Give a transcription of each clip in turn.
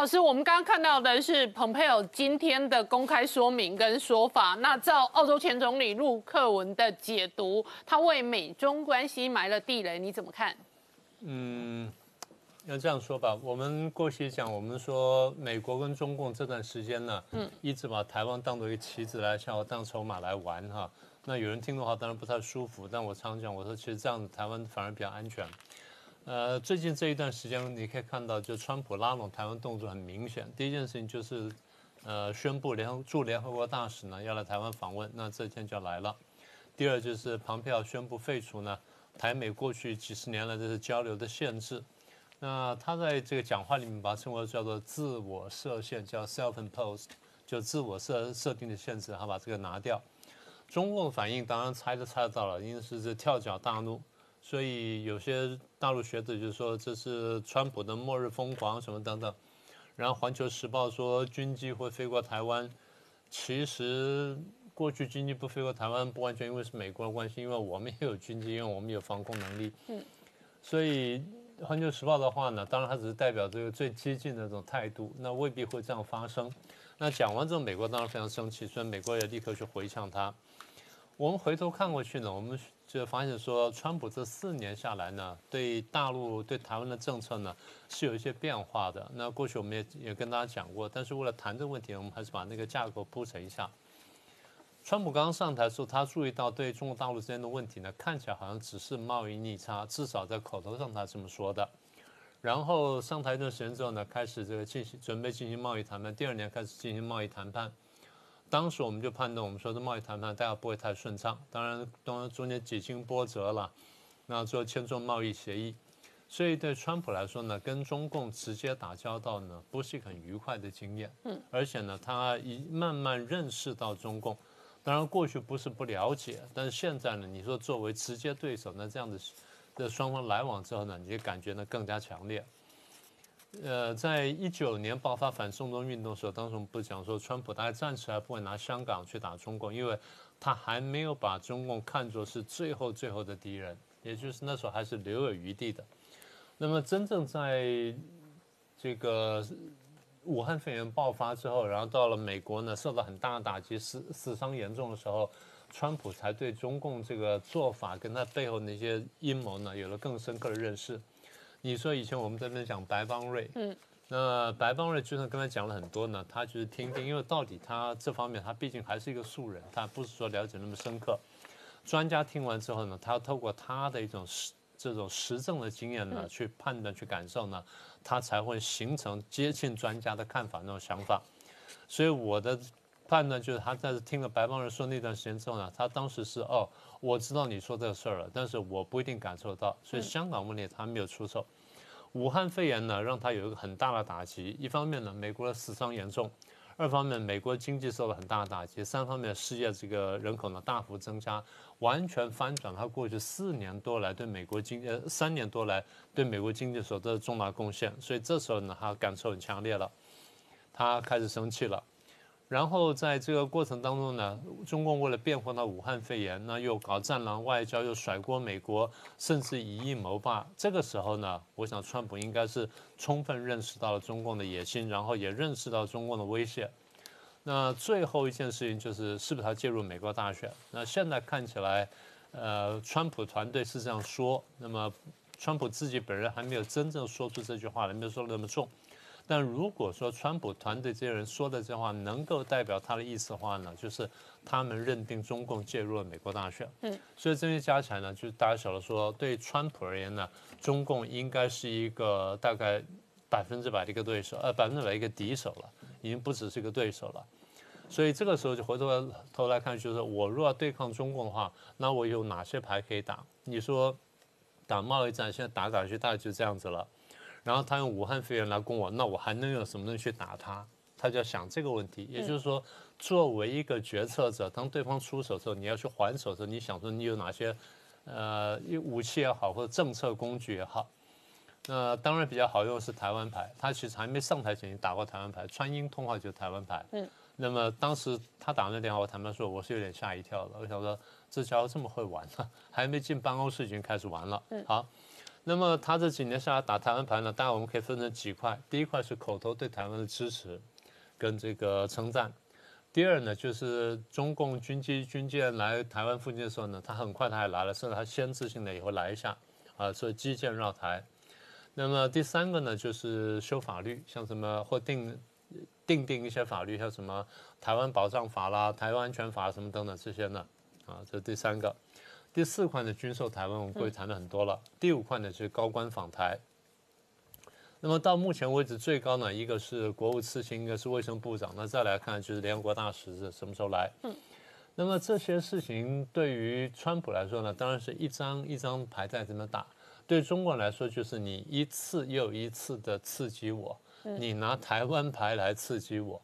老师，我们刚刚看到的是蓬佩奥今天的公开说明跟说法。那照澳洲前总理陆克文的解读，他为美中关系埋了地雷，你怎么看？嗯，要这样说吧，我们过去讲，我们说美国跟中共这段时间呢，嗯，一直把台湾当做一个棋子来，像我当筹码来玩哈。那有人听的话，当然不太舒服，但我常讲，我说其实这样子台湾反而比较安全。呃，最近这一段时间，你可以看到，就川普拉拢台湾动作很明显。第一件事情就是，呃，宣布联驻联合国大使呢要来台湾访问，那这天就来了。第二就是庞佩奥宣布废除呢台美过去几十年来的交流的限制。那他在这个讲话里面把它称为叫做自我设限，叫 self-imposed，就自我设设定的限制，他把这个拿掉。中共反应当然猜都猜得到了，因为是这跳脚大怒。所以有些大陆学者就说这是川普的末日疯狂什么等等，然后《环球时报》说军机会飞过台湾，其实过去军机不飞过台湾不完全因为是美国的关系，因为我们也有军机，因为我们有防空能力。嗯，所以《环球时报》的话呢，当然它只是代表这个最激进的这种态度，那未必会这样发生。那讲完之后，美国当然非常生气，所以美国也立刻去回呛他。我们回头看过去呢，我们。就发现说，川普这四年下来呢，对大陆、对台湾的政策呢是有一些变化的。那过去我们也也跟大家讲过，但是为了谈这个问题，我们还是把那个架构铺陈一下。川普刚刚上台的时候，他注意到对中国大陆之间的问题呢，看起来好像只是贸易逆差，至少在口头上他这么说的。然后上台一段时间之后呢，开始这个进行准备进行贸易谈判，第二年开始进行贸易谈判。当时我们就判断，我们说的贸易谈判大家不会太顺畅。当然，当然中间几经波折了，那最后签署贸易协议。所以对川普来说呢，跟中共直接打交道呢，不是一个很愉快的经验。嗯。而且呢，他一慢慢认识到中共。当然，过去不是不了解，但是现在呢，你说作为直接对手，那这样的的双方来往之后呢，你就感觉呢更加强烈。呃，在一九年爆发反送中运动的时候，当时我们不讲说，川普大概暂时还不会拿香港去打中共，因为他还没有把中共看作是最后最后的敌人，也就是那时候还是留有余地的。那么真正在这个武汉肺炎爆发之后，然后到了美国呢，受到很大的打击，死死伤严重的时候，川普才对中共这个做法跟他背后那些阴谋呢，有了更深刻的认识。你说以前我们在那讲白邦瑞，嗯，那白邦瑞就算刚才讲了很多呢，他就是听听，因为到底他这方面他毕竟还是一个素人，他不是说了解那么深刻。专家听完之后呢，他要透过他的一种实这种实证的经验呢，去判断去感受呢，他才会形成接近专家的看法那种想法。所以我的判断就是，他在听了白帮人说那段时间之后呢，他当时是哦。我知道你说这个事儿了，但是我不一定感受到，所以香港问题他没有出手。武汉肺炎呢，让他有一个很大的打击。一方面呢，美国的死伤严重；二方面，美国经济受了很大的打击；三方面，世界这个人口呢大幅增加，完全翻转他过去四年多来对美国经呃三年多来对美国经济所做的重大贡献。所以这时候呢，他感受很强烈了，他开始生气了。然后在这个过程当中呢，中共为了辩护到武汉肺炎，那又搞战狼外交，又甩锅美国，甚至以一谋霸。这个时候呢，我想川普应该是充分认识到了中共的野心，然后也认识到中共的威胁。那最后一件事情就是，是不是他介入美国大选？那现在看起来，呃，川普团队是这样说，那么川普自己本人还没有真正说出这句话来，没有说的那么重。但如果说川普团队这些人说的这话能够代表他的意思的话呢，就是他们认定中共介入了美国大选。嗯，所以这些加起来呢，就是大家晓得说，对川普而言呢，中共应该是一个大概百分之百的一个对手，呃，百分之百一个敌手了，已经不只是一个对手了。所以这个时候就回头头来看，就是我若要对抗中共的话，那我有哪些牌可以打？你说打贸易战，现在打打去大概就这样子了。然后他用武汉肺炎来攻我，那我还能用什么东西去打他？他就要想这个问题。也就是说，作为一个决策者，当对方出手的时候，你要去还手的时候，你想说你有哪些呃武器也好，或者政策工具也好。那当然比较好用的是台湾牌。他其实还没上台前，打过台湾牌，川音通话就是台湾牌。嗯。那么当时他打那电话，我坦白说，我是有点吓一跳的。我想说，这家伙这么会玩呢，还没进办公室已经开始玩了。嗯。好。那么他这几年下来打台湾牌呢，当然我们可以分成几块。第一块是口头对台湾的支持，跟这个称赞；第二呢，就是中共军机军舰来台湾附近的时候呢，他很快他也来了，甚至他先知性的也会来一下，啊，所以基建绕台。那么第三个呢，就是修法律，像什么或定定定一些法律，像什么台湾保障法啦、台湾安全法什么等等这些呢，啊，这是第三个。第四块呢，军售台湾，我们过去谈了很多了。第五块呢，就是高官访台。那么到目前为止，最高呢，一个是国务次卿，一个是卫生部长。那再来看，就是联合国大使是什么时候来？嗯。那么这些事情对于川普来说呢，当然是一张一张牌在这么打。对中国来说，就是你一次又一次的刺激我，你拿台湾牌来刺激我。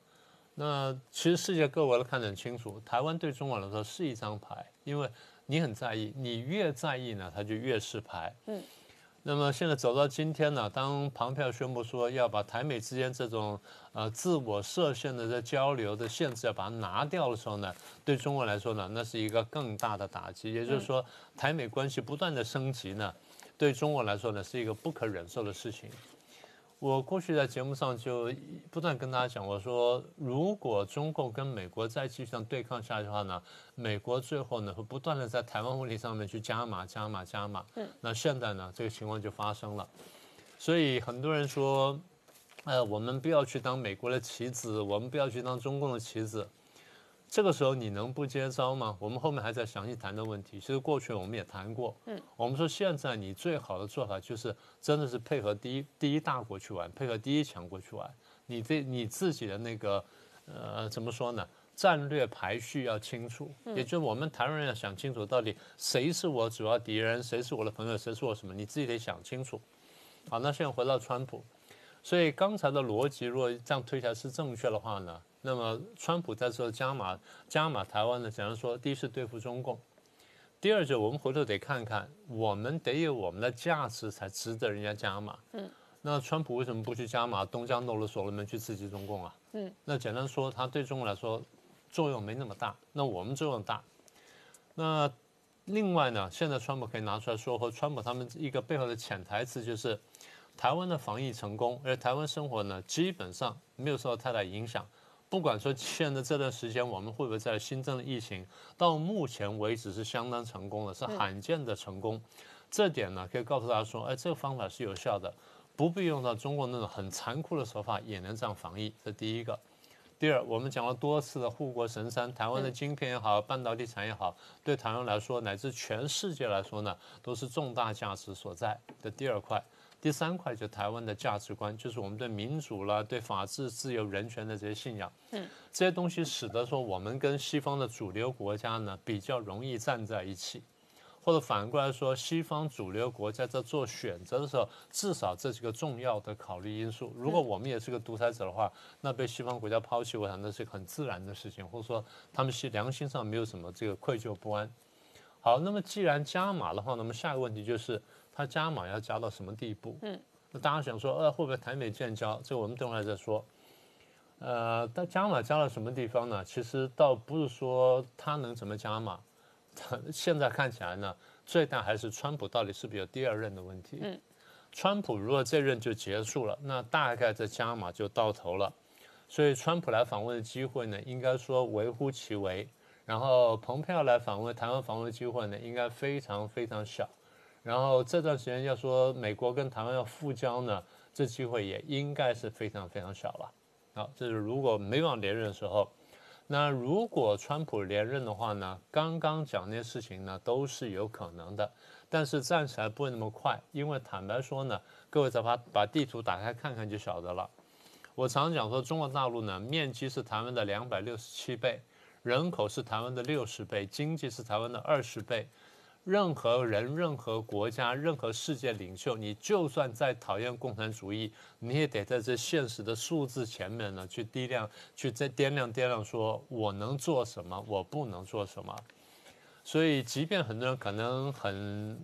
那其实世界各国都看得很清楚，台湾对中国来说是一张牌，因为。你很在意，你越在意呢，他就越是牌。嗯，那么现在走到今天呢，当庞票宣布说要把台美之间这种呃自我设限的这交流的限制要把它拿掉的时候呢，对中国来说呢，那是一个更大的打击。也就是说，台美关系不断的升级呢，对中国来说呢，是一个不可忍受的事情。我过去在节目上就不断跟大家讲，我说如果中共跟美国再继续这样对抗下去的话呢，美国最后呢会不断的在台湾问题上面去加码、加码、加码。嗯。那现在呢，这个情况就发生了。所以很多人说，呃，我们不要去当美国的棋子，我们不要去当中共的棋子。这个时候你能不接招吗？我们后面还在详细谈的问题。其实过去我们也谈过，嗯，我们说现在你最好的做法就是真的是配合第一第一大国去玩，配合第一强国去玩。你这你自己的那个呃怎么说呢？战略排序要清楚，也就是我们台湾人要想清楚，到底谁是我主要敌人，谁是我的朋友，谁是我什么？你自己得想清楚。好，那现在回到川普，所以刚才的逻辑如果这样推起来是正确的话呢？那么，川普在做加码加码台湾呢？假如说，第一是对付中共，第二就我们回头得看看，我们得有我们的价值才值得人家加码。嗯，那川普为什么不去加码东江弄了所罗门去刺激中共啊？嗯，那简单说，他对中国来说作用没那么大，那我们作用大。那另外呢，现在川普可以拿出来说，和川普他们一个背后的潜台词就是，台湾的防疫成功，而台湾生活呢基本上没有受到太大影响。不管说现在这段时间我们会不会在新增的疫情，到目前为止是相当成功的，是罕见的成功。这点呢，可以告诉大家说，哎，这个方法是有效的，不必用到中国那种很残酷的手法也能这样防疫。这第一个。第二，我们讲了多次的护国神山，台湾的晶片也好，半导体产业也好，对台湾来说，乃至全世界来说呢，都是重大价值所在的第二块。第三块就台湾的价值观，就是我们对民主啦、对法治、自由、人权的这些信仰。嗯，这些东西使得说我们跟西方的主流国家呢比较容易站在一起，或者反过来说，西方主流国家在做选择的时候，至少这是个重要的考虑因素。如果我们也是个独裁者的话，那被西方国家抛弃，我想那是很自然的事情，或者说他们是良心上没有什么这个愧疚不安。好，那么既然加码的话，那么下一个问题就是。它加码要加到什么地步？嗯，那大家想说，呃，会不会台美建交？这个我们等会儿再说。呃，但加码加到什么地方呢？其实倒不是说它能怎么加码，它现在看起来呢，最大还是川普到底是不是有第二任的问题。嗯，川普如果这任就结束了，那大概这加码就到头了。所以川普来访问的机会呢，应该说微乎其微。然后蓬佩奥来访问台湾访问的机会呢，应该非常非常小。然后这段时间要说美国跟台湾要复交呢，这机会也应该是非常非常小了。好，这是如果没往连任的时候，那如果川普连任的话呢，刚刚讲那些事情呢都是有可能的，但是暂时还不会那么快，因为坦白说呢，各位再把把地图打开看看就晓得了。我常讲说，中国大陆呢面积是台湾的两百六十七倍，人口是台湾的六十倍，经济是台湾的二十倍。任何人、任何国家、任何世界领袖，你就算再讨厌共产主义，你也得在这现实的数字前面呢，去掂量、去再掂量、掂量，说我能做什么，我不能做什么。所以，即便很多人可能很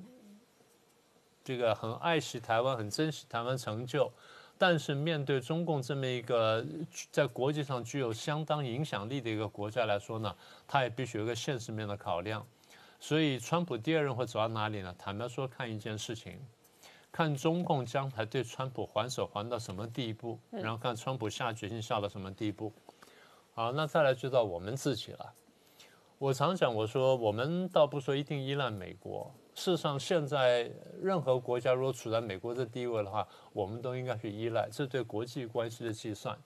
这个很爱惜台湾、很珍惜台湾成就，但是面对中共这么一个在国际上具有相当影响力的一个国家来说呢，他也必须有一个现实面的考量。所以，川普第二任会走到哪里呢？坦白说，看一件事情，看中共将来对川普还手还到什么地步，然后看川普下决心下到什么地步。好，那再来就到我们自己了。我常讲，我说我们倒不说一定依赖美国。事实上，现在任何国家如果处在美国的地位的话，我们都应该去依赖。这对国际关系的计算。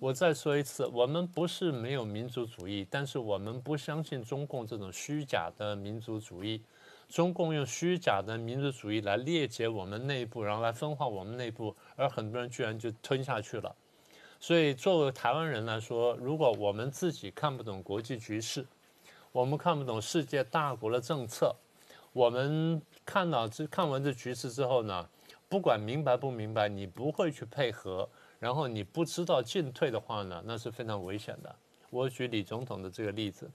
我再说一次，我们不是没有民族主义，但是我们不相信中共这种虚假的民族主义。中共用虚假的民族主义来裂解我们内部，然后来分化我们内部，而很多人居然就吞下去了。所以，作为台湾人来说，如果我们自己看不懂国际局势，我们看不懂世界大国的政策，我们看到这看完这局势之后呢，不管明白不明白，你不会去配合，然后你不知道进退的话呢，那是非常危险的。我举李总统的这个例子。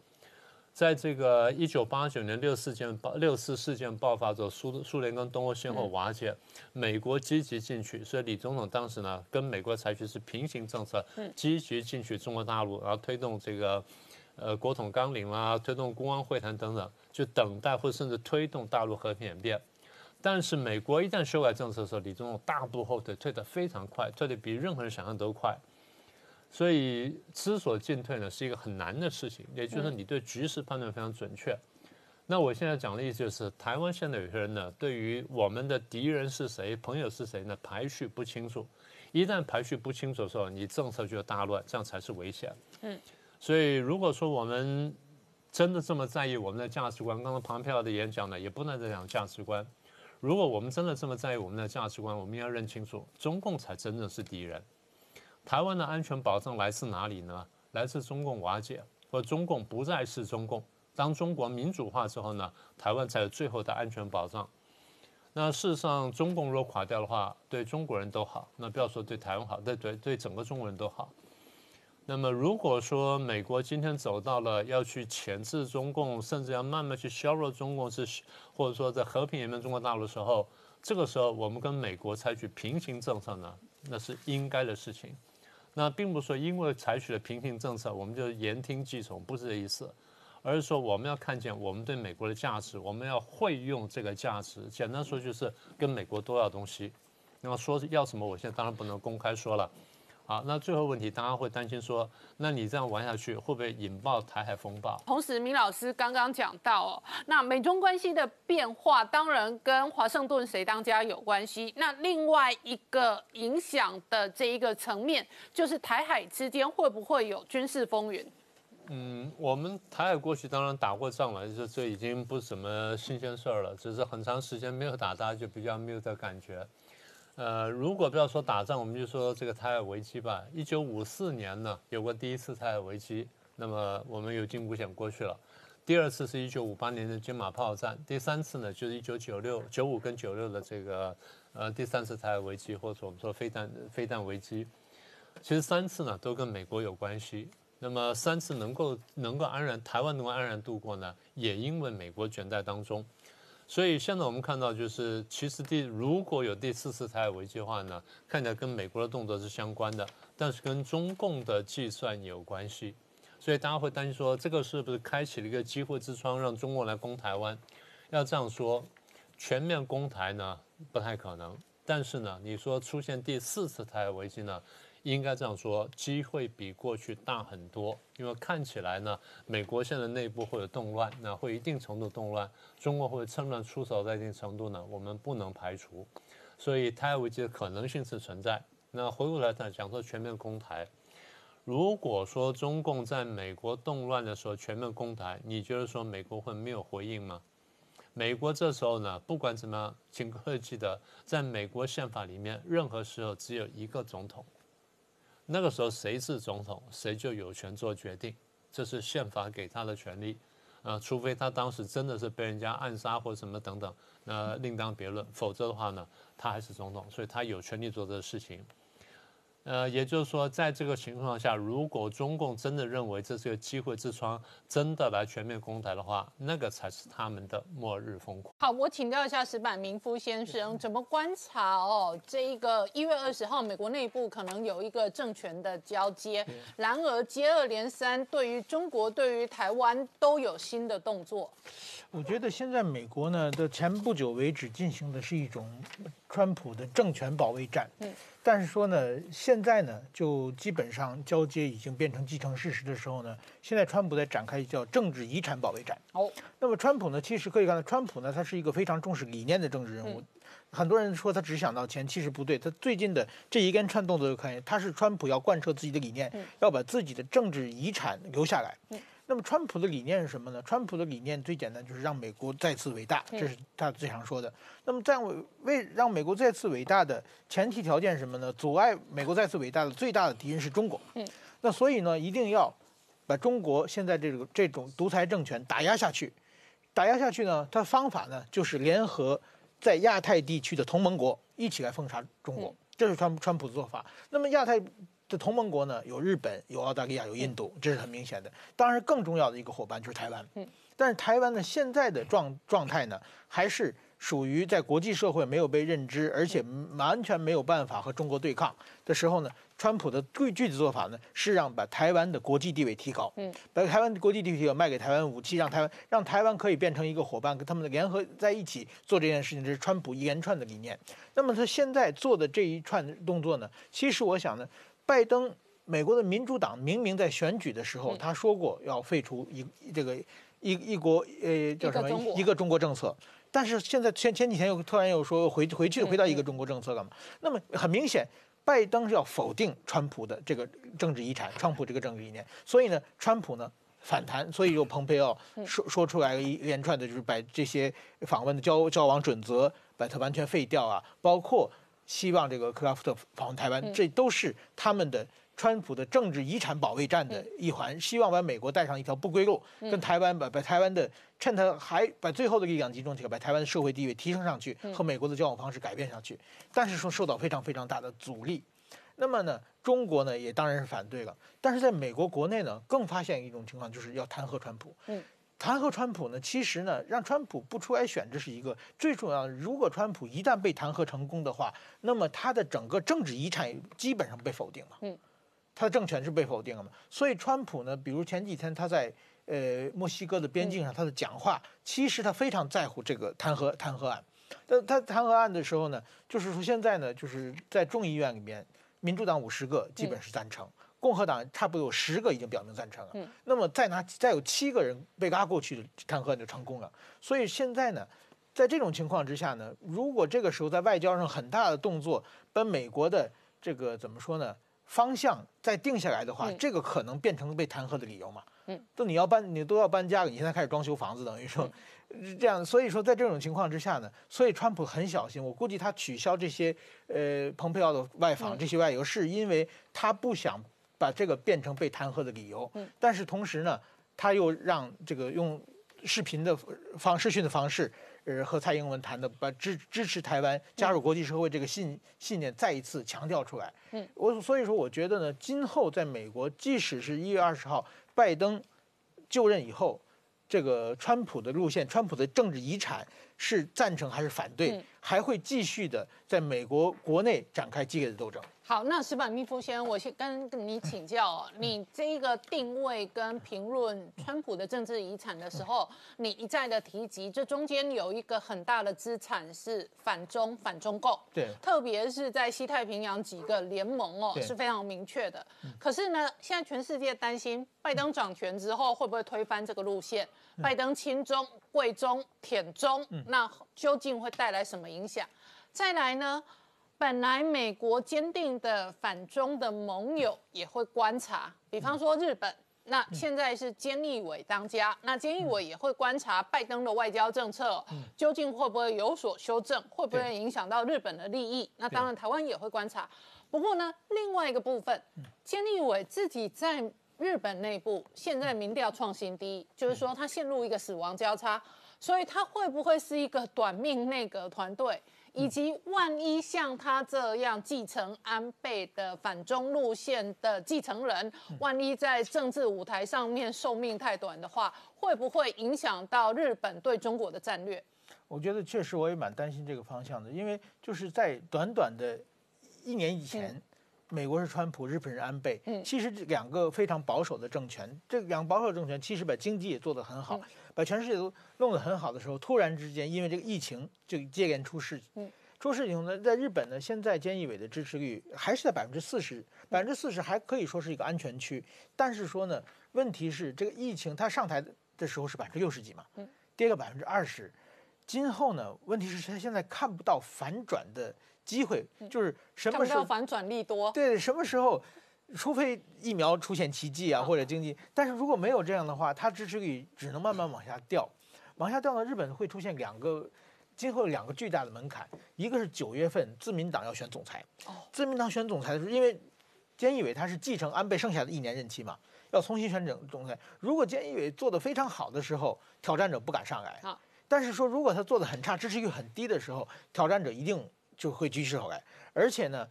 在这个一九八九年六四件爆六四事件爆发之后，苏苏联跟东欧先后瓦解，美国积极进去，所以李总统当时呢跟美国采取是平行政策，积极进取中国大陆，然后推动这个呃国统纲领啦，推动公安会谈等等，就等待或甚至推动大陆和平演变。但是美国一旦修改政策的时候，李总统大步后退，退得非常快，退得比任何人想象都快。所以知所进退呢，是一个很难的事情。也就是你对局势判断非常准确。那我现在讲的意思就是，台湾现在有些人呢，对于我们的敌人是谁、朋友是谁呢，排序不清楚。一旦排序不清楚的时候，你政策就大乱，这样才是危险。嗯。所以如果说我们真的这么在意我们的价值观，刚刚庞佩奥的演讲呢，也不能再讲价值观。如果我们真的这么在意我们的价值观，我们要认清楚，中共才真正是敌人。台湾的安全保障来自哪里呢？来自中共瓦解，或中共不再是中共。当中国民主化之后呢，台湾才有最后的安全保障。那事实上，中共若垮掉的话，对中国人都好。那不要说对台湾好，对对对整个中国人都好。那么如果说美国今天走到了要去钳制中共，甚至要慢慢去削弱中共，是或者说在和平演变中国大陆的时候，这个时候我们跟美国采取平行政策呢，那是应该的事情。那并不是说因为采取了平行政策，我们就言听计从，不是这意思，而是说我们要看见我们对美国的价值，我们要会用这个价值。简单说就是跟美国多要东西。那么说要什么，我现在当然不能公开说了。好，那最后问题，大家会担心说，那你这样玩下去会不会引爆台海风暴？同时，明老师刚刚讲到哦，那美中关系的变化当然跟华盛顿谁当家有关系。那另外一个影响的这一个层面，就是台海之间会不会有军事风云？嗯，我们台海过去当然打过仗了，就是这已经不是什么新鲜事儿了，只是很长时间没有打，大家就比较没有这感觉。呃，如果不要说打仗，我们就说这个台海危机吧。一九五四年呢，有过第一次台海危机，那么我们有惊无险过去了。第二次是一九五八年的金马炮战，第三次呢就是一九九六、九五跟九六的这个呃第三次台海危机，或者我们说飞弹飞弹危机。其实三次呢都跟美国有关系。那么三次能够能够安然台湾能够安然度过呢，也因为美国卷在当中。所以现在我们看到，就是其实第如果有第四次台海危机的话呢，看起来跟美国的动作是相关的，但是跟中共的计算有关系。所以大家会担心说，这个是不是开启了一个机会之窗，让中国来攻台湾？要这样说，全面攻台呢不太可能。但是呢，你说出现第四次台海危机呢？应该这样说，机会比过去大很多，因为看起来呢，美国现在内部会有动乱，那会一定程度动乱，中国会趁乱出手，在一定程度呢，我们不能排除，所以台海危机的可能性是存在。那回过来再讲说全面攻台，如果说中共在美国动乱的时候全面攻台，你觉得说美国会没有回应吗？美国这时候呢，不管怎么样，请各位记得，在美国宪法里面，任何时候只有一个总统。那个时候谁是总统，谁就有权做决定，这是宪法给他的权利，啊，除非他当时真的是被人家暗杀或什么等等，那另当别论。否则的话呢，他还是总统，所以他有权利做这个事情。呃，也就是说，在这个情况下，如果中共真的认为这是个机会之窗，真的来全面攻台的话，那个才是他们的末日疯狂。好，我请教一下石板明夫先生，怎么观察哦？这一个一月二十号，美国内部可能有一个政权的交接，然而接二连三，对于中国、对于台湾都有新的动作。我觉得现在美国呢的前不久为止进行的是一种川普的政权保卫战，嗯，但是说呢，现在呢就基本上交接已经变成既成事实的时候呢，现在川普在展开叫政治遗产保卫战。哦，那么川普呢，其实可以看到，川普呢他是一个非常重视理念的政治人物，很多人说他只想到钱，其实不对，他最近的这一连串动作就看见，他是川普要贯彻自己的理念，要把自己的政治遗产留下来。那么，川普的理念是什么呢？川普的理念最简单，就是让美国再次伟大，这是他最常说的。那么，在为为让美国再次伟大的前提条件是什么呢？阻碍美国再次伟大的最大的敌人是中国。嗯，那所以呢，一定要把中国现在这个这种独裁政权打压下去。打压下去呢，他方法呢，就是联合在亚太地区的同盟国一起来封杀中国，这是川川普的做法。那么，亚太。这同盟国呢，有日本，有澳大利亚，有印度，这是很明显的。当然，更重要的一个伙伴就是台湾。嗯，但是台湾呢，现在的状状态呢，还是属于在国际社会没有被认知，而且完全没有办法和中国对抗的时候呢。川普的最具体做法呢，是让把台湾的国际地位提高，嗯，把台湾的国际地位提高，卖给台湾武器，让台湾让台湾可以变成一个伙伴，跟他们联合在一起做这件事情。这是川普一连串的理念。那么他现在做的这一串动作呢，其实我想呢。拜登，美国的民主党明明在选举的时候，他说过要废除一这个一一国呃叫什么一个中国政策，但是现在前前几天又突然又说回回去回到一个中国政策干嘛？那么很明显，拜登是要否定川普的这个政治遗产，川普这个政治理念，所以呢，川普呢反弹，所以又蓬佩奥说说出来一连串的就是把这些访问的交交往准则把它完全废掉啊，包括。希望这个克拉夫特访问台湾，这都是他们的川普的政治遗产保卫战的一环。希望把美国带上一条不归路，跟台湾把把台湾的趁他还把最后的力量集中起来，把台湾的社会地位提升上去，和美国的交往方式改变上去。但是说受到非常非常大的阻力。那么呢，中国呢也当然是反对了。但是在美国国内呢，更发现一种情况，就是要弹劾川普。弹劾川普呢？其实呢，让川普不出来选，这是一个最重要的。如果川普一旦被弹劾成功的话，那么他的整个政治遗产基本上被否定了。嗯，他的政权是被否定了嘛？所以川普呢，比如前几天他在呃墨西哥的边境上他的讲话，其实他非常在乎这个弹劾弹劾案。但他弹劾案的时候呢，就是说现在呢，就是在众议院里面，民主党五十个基本是赞成。共和党差不多有十个已经表明赞成了，嗯，那么再拿再有七个人被拉过去弹劾就成功了。所以现在呢，在这种情况之下呢，如果这个时候在外交上很大的动作，把美国的这个怎么说呢方向再定下来的话，这个可能变成被弹劾的理由嘛，嗯，都你要搬你都要搬家了，你现在开始装修房子，等于说这样，所以说在这种情况之下呢，所以川普很小心，我估计他取消这些呃蓬佩奥的外访这些外游，是因为他不想。把这个变成被弹劾的理由，但是同时呢，他又让这个用视频的方视讯的方式，呃，和蔡英文谈的，把支支持台湾加入国际社会这个信信念再一次强调出来。嗯，我所以说，我觉得呢，今后在美国，即使是一月二十号拜登就任以后，这个川普的路线，川普的政治遗产是赞成还是反对，还会继续的在美国国内展开激烈的斗争。好，那石板密夫先生，我先跟你请教，你这个定位跟评论川普的政治遗产的时候，你一再的提及，这中间有一个很大的资产是反中、反中共，对，特别是在西太平洋几个联盟哦是非常明确的。可是呢，现在全世界担心拜登掌权之后会不会推翻这个路线？拜登亲中、贵中、舔中，那究竟会带来什么影响？再来呢？本来美国坚定的反中的盟友也会观察，比方说日本，那现在是菅义伟当家，那菅义伟也会观察拜登的外交政策究竟会不会有所修正，会不会影响到日本的利益？那当然台湾也会观察。不过呢，另外一个部分，菅义伟自己在日本内部现在民调创新低，就是说他陷入一个死亡交叉，所以他会不会是一个短命内阁团队？以及万一像他这样继承安倍的反中路线的继承人，万一在政治舞台上面寿命太短的话，会不会影响到日本对中国的战略？我觉得确实我也蛮担心这个方向的，因为就是在短短的一年以前。美国是川普，日本是安倍。嗯，其实这两个非常保守的政权，这两个保守政权其实把经济也做得很好，把全世界都弄得很好的时候，突然之间因为这个疫情就接连出事。嗯，出事情呢，在日本呢，现在菅义伟的支持率还是在百分之四十，百分之四十还可以说是一个安全区。但是说呢，问题是这个疫情他上台的时候是百分之六十几嘛，跌个百分之二十。今后呢，问题是他现在看不到反转的。机会就是什么时候反转利多？对，什么时候？除非疫苗出现奇迹啊，或者经济。但是如果没有这样的话，它支持率只能慢慢往下掉。往下掉呢，日本会出现两个，今后两个巨大的门槛。一个是九月份自民党要选总裁。哦。自民党选总裁的时候，因为菅义伟他是继承安倍剩下的一年任期嘛，要重新选整总裁。如果菅义伟做的非常好的时候，挑战者不敢上来。但是说如果他做的很差，支持率很低的时候，挑战者一定。就会举手来，而且呢，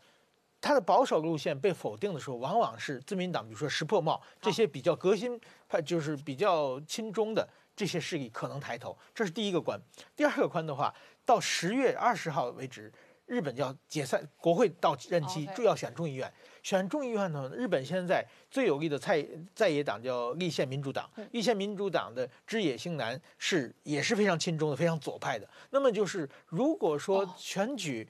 他的保守路线被否定的时候，往往是自民党，比如说石破茂这些比较革新派，就是比较亲中的这些势力可能抬头。这是第一个关。第二个关的话，到十月二十号为止，日本要解散国会到任期，就要选众议院。选众议院呢，日本现在最有力的在在野党叫立宪民主党，立宪民主党的枝野幸男是也是非常亲中的，非常左派的。那么就是如果说选举。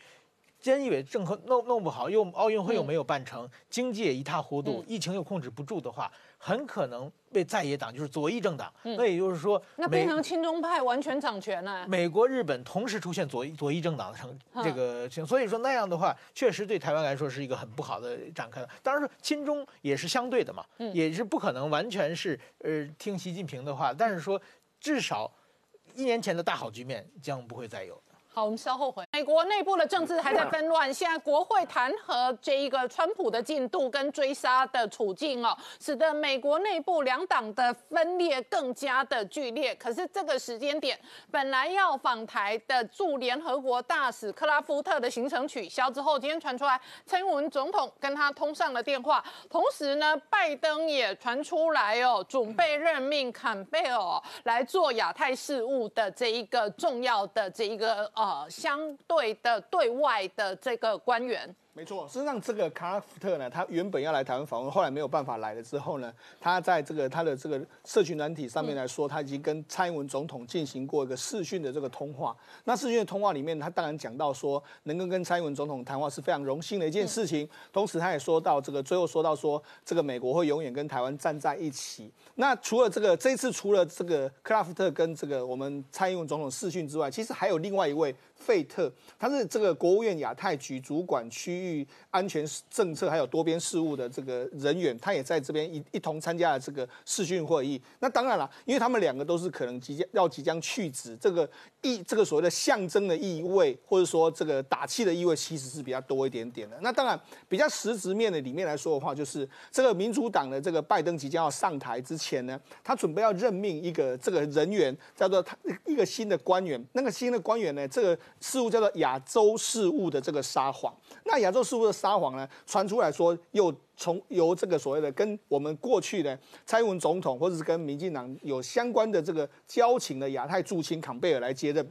菅义伟政和弄弄不好，又奥运会又没有办成，经济也一塌糊涂，疫情又控制不住的话，很可能被在野党，就是左翼政党。那也就是说，那变成亲中派完全掌权了。美国、日本同时出现左翼左翼政党的成这个，所以说那样的话，确实对台湾来说是一个很不好的展开。当然说亲中也是相对的嘛，也是不可能完全是呃听习近平的话，但是说至少一年前的大好局面将不会再有。好，我们稍后回。美国内部的政治还在纷乱，现在国会弹劾这一个川普的进度跟追杀的处境哦，使得美国内部两党的分裂更加的剧烈。可是这个时间点，本来要访台的驻联合国大使克拉夫特的行程取消之后，今天传出来蔡英文总统跟他通上了电话，同时呢，拜登也传出来哦，准备任命坎贝尔来做亚太事务的这一个重要的这一个呃。呃，相对的对外的这个官员。没错，事实上，这个卡拉夫特呢，他原本要来台湾访问，后来没有办法来了之后呢，他在这个他的这个社群软体上面来说，他已经跟蔡英文总统进行过一个视讯的这个通话。那视讯的通话里面，他当然讲到说，能够跟蔡英文总统谈话是非常荣幸的一件事情。同时，他也说到这个最后说到说，这个美国会永远跟台湾站在一起。那除了这个这一次除了这个克拉夫特跟这个我们蔡英文总统视讯之外，其实还有另外一位。费特，他是这个国务院亚太局主管区域安全政策还有多边事务的这个人员，他也在这边一一同参加了这个视讯会议。那当然了，因为他们两个都是可能即将要即将去职，这个意这个所谓的象征的意味，或者说这个打气的意味，其实是比较多一点点的。那当然，比较实质面的里面来说的话，就是这个民主党的这个拜登即将要上台之前呢，他准备要任命一个这个人员，叫做他一个新的官员。那个新的官员呢，这个。事物叫做亚洲事务的这个撒谎，那亚洲事务的撒谎呢，传出来说又从由这个所谓的跟我们过去的蔡英文总统或者是跟民进党有相关的这个交情的亚太驻青坎贝尔来接任。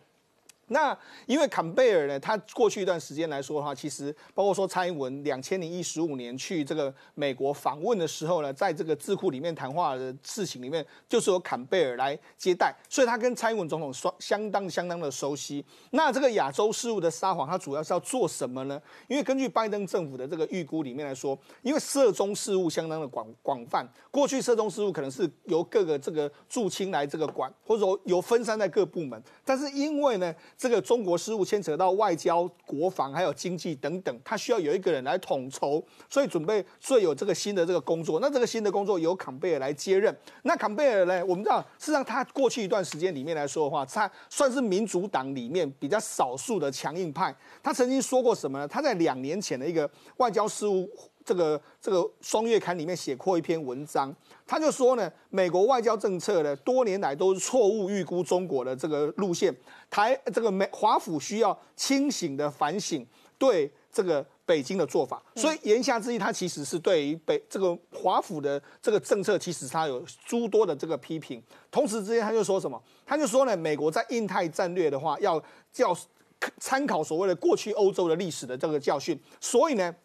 那因为坎贝尔呢，他过去一段时间来说的话，其实包括说蔡英文两千零一十五年去这个美国访问的时候呢，在这个智库里面谈话的事情里面，就是由坎贝尔来接待，所以他跟蔡英文总统双相当相当的熟悉。那这个亚洲事务的撒谎，他主要是要做什么呢？因为根据拜登政府的这个预估里面来说，因为涉中事务相当的广广泛，过去涉中事务可能是由各个这个驻青来这个管，或者说由分散在各部门，但是因为呢。这个中国事务牵扯到外交、国防还有经济等等，他需要有一个人来统筹，所以准备最有这个新的这个工作。那这个新的工作由坎贝尔来接任。那坎贝尔呢？我们知道，事实上他过去一段时间里面来说的话，他算是民主党里面比较少数的强硬派。他曾经说过什么呢？他在两年前的一个外交事务。这个这个双月刊里面写过一篇文章，他就说呢，美国外交政策呢多年来都是错误预估中国的这个路线，台这个美华府需要清醒的反省对这个北京的做法，所以言下之意，他其实是对于北这个华府的这个政策，其实他有诸多的这个批评。同时之间，他就说什么？他就说呢，美国在印太战略的话，要叫参考所谓的过去欧洲的历史的这个教训，所以呢。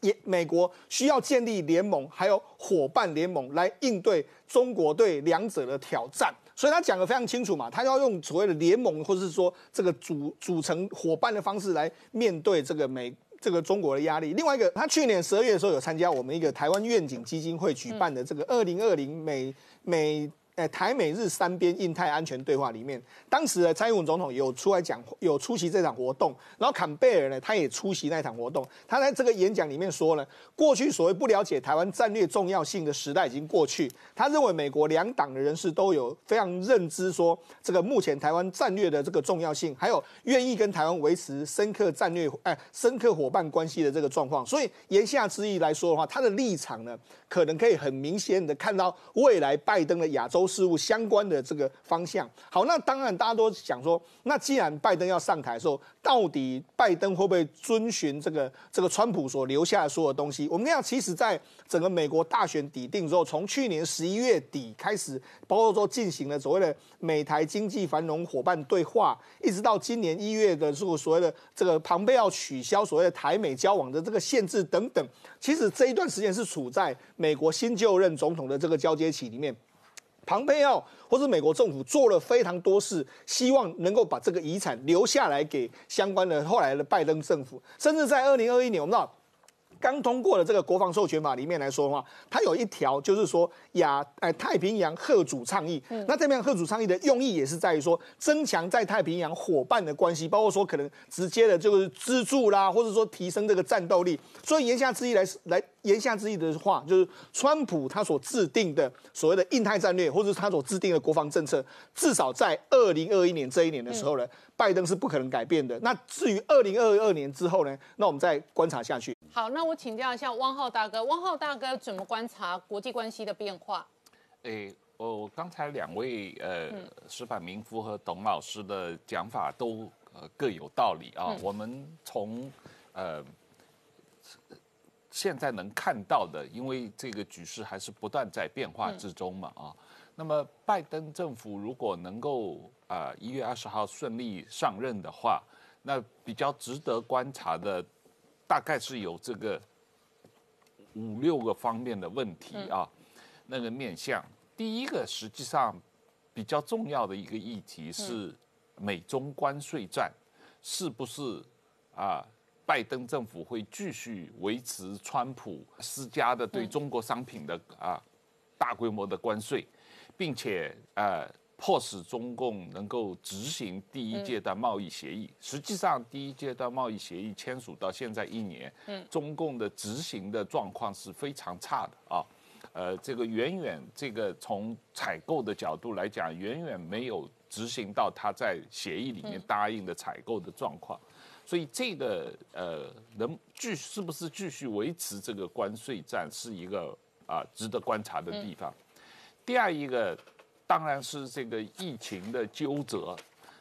也美国需要建立联盟，还有伙伴联盟来应对中国对两者的挑战，所以他讲的非常清楚嘛，他要用所谓的联盟，或是说这个组组成伙伴的方式来面对这个美这个中国的压力。另外一个，他去年十二月的时候有参加我们一个台湾愿景基金会举办的这个二零二零美美。在台美日三边印太安全对话里面，当时的蔡英文总统有出来讲，有出席这场活动。然后坎贝尔呢，他也出席那场活动。他在这个演讲里面说呢，过去所谓不了解台湾战略重要性的时代已经过去。他认为美国两党的人士都有非常认知，说这个目前台湾战略的这个重要性，还有愿意跟台湾维持深刻战略哎深刻伙伴关系的这个状况。所以言下之意来说的话，他的立场呢，可能可以很明显的看到未来拜登的亚洲。事务相关的这个方向，好，那当然大家都想说，那既然拜登要上台的时候，到底拜登会不会遵循这个这个川普所留下的所有东西？我们讲，其实在整个美国大选底定之后，从去年十一月底开始，包括说进行了所谓的美台经济繁荣伙伴对话，一直到今年一月的这个所谓的这个庞贝要取消所谓的台美交往的这个限制等等，其实这一段时间是处在美国新就任总统的这个交接期里面。庞佩奥或者美国政府做了非常多事，希望能够把这个遗产留下来给相关的后来的拜登政府，甚至在二零二一年，我们知道。刚通过的这个国防授权法里面来说的话，它有一条就是说亚哎太平洋贺主倡议。那太平洋贺主倡议的用意也是在于说增强在太平洋伙伴的关系，包括说可能直接的就是资助啦，或者说提升这个战斗力。所以言下之意来来言下之意的话，就是川普他所制定的所谓的印太战略，或者是他所制定的国防政策，至少在二零二一年这一年的时候呢。拜登是不可能改变的。那至于二零二二年之后呢？那我们再观察下去。好，那我请教一下汪浩大哥，汪浩大哥怎么观察国际关系的变化？诶，我刚才两位呃石板明夫和董老师的讲法都呃各有道理啊。我们从呃现在能看到的，因为这个局势还是不断在变化之中嘛啊。那么拜登政府如果能够啊，一月二十号顺利上任的话，那比较值得观察的，大概是有这个五六个方面的问题啊。那个面向，第一个实际上比较重要的一个议题是美中关税战，是不是啊？拜登政府会继续维持川普施加的对中国商品的啊大规模的关税，并且呃。迫使中共能够执行第一阶段贸易协议。实际上，第一阶段贸易协议签署到现在一年，中共的执行的状况是非常差的啊。呃，这个远远这个从采购的角度来讲，远远没有执行到他在协议里面答应的采购的状况。所以，这个呃，能继是不是继续维持这个关税战，是一个啊值得观察的地方。第二一个。当然是这个疫情的纠折。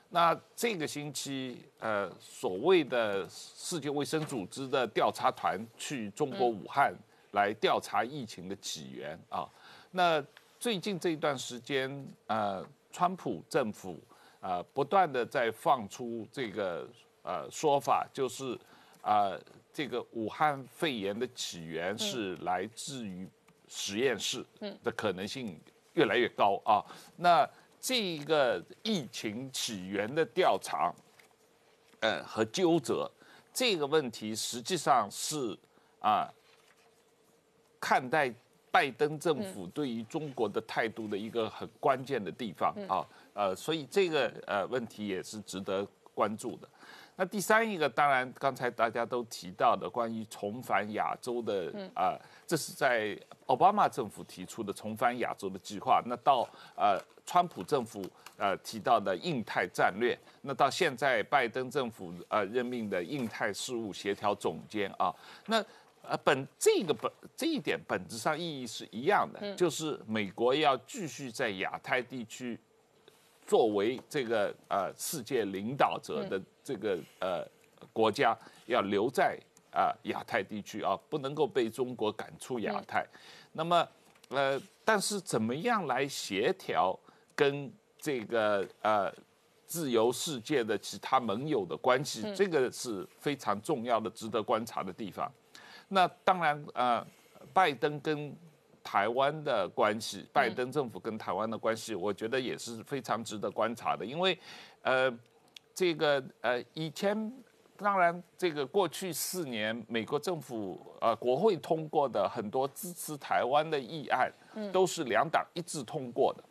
那这个星期，呃，所谓的世界卫生组织的调查团去中国武汉来调查疫情的起源啊。那最近这一段时间，呃，川普政府啊，不断的在放出这个呃说法，就是啊，这个武汉肺炎的起源是来自于实验室的可能性。越来越高啊！那这个疫情起源的调查，呃和纠责这个问题，实际上是啊，看待拜登政府对于中国的态度的一个很关键的地方啊。呃，所以这个呃问题也是值得关注的。那第三一个，当然刚才大家都提到的关于重返亚洲的啊，这是在奥巴马政府提出的重返亚洲的计划。那到呃川普政府呃提到的印太战略，那到现在拜登政府呃任命的印太事务协调总监啊，那呃，本这个本这一点本质上意义是一样的，就是美国要继续在亚太地区作为这个呃世界领导者的这个呃国家，要留在啊亚太地区啊，不能够被中国赶出亚太。那么呃，但是怎么样来协调跟这个呃自由世界的其他盟友的关系，这个是非常重要的、值得观察的地方。那当然，呃，拜登跟台湾的关系，拜登政府跟台湾的关系，我觉得也是非常值得观察的。因为，呃，这个呃，以前当然这个过去四年，美国政府呃国会通过的很多支持台湾的议案，都是两党一致通过的。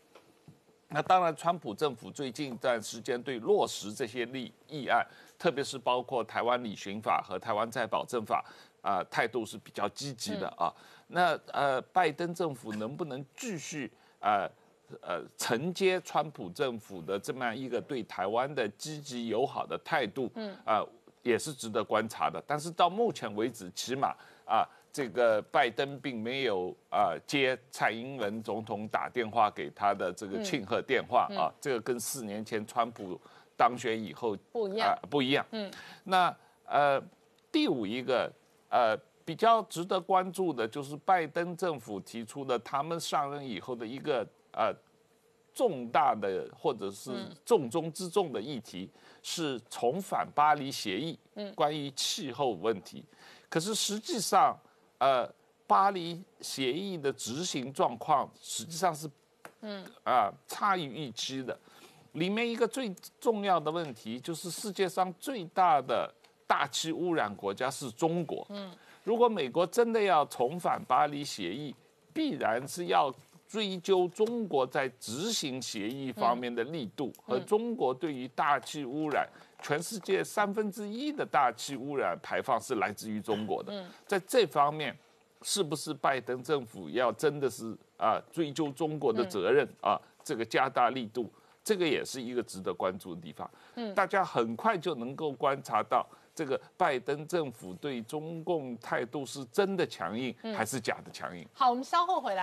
那当然，川普政府最近一段时间对落实这些立议案，特别是包括台湾理刑法和台湾再保证法。啊，态度是比较积极的啊。那呃，拜登政府能不能继续呃呃承接川普政府的这么样一个对台湾的积极友好的态度？嗯啊，也是值得观察的。但是到目前为止，起码啊，这个拜登并没有啊接蔡英文总统打电话给他的这个庆贺电话啊。这个跟四年前川普当选以后不一样，不一样。嗯，那呃，第五一个。呃，比较值得关注的就是拜登政府提出的，他们上任以后的一个呃重大的或者是重中之重的议题，是重返巴黎协议，关于气候问题。可是实际上，呃，巴黎协议的执行状况实际上是，嗯啊，差于预期的。里面一个最重要的问题就是世界上最大的。大气污染国家是中国。嗯，如果美国真的要重返巴黎协议，必然是要追究中国在执行协议方面的力度和中国对于大气污染，全世界三分之一的大气污染排放是来自于中国的。在这方面，是不是拜登政府要真的是啊追究中国的责任啊？这个加大力度，这个也是一个值得关注的地方。嗯，大家很快就能够观察到。这个拜登政府对中共态度是真的强硬，还是假的强硬？好，我们稍后回来。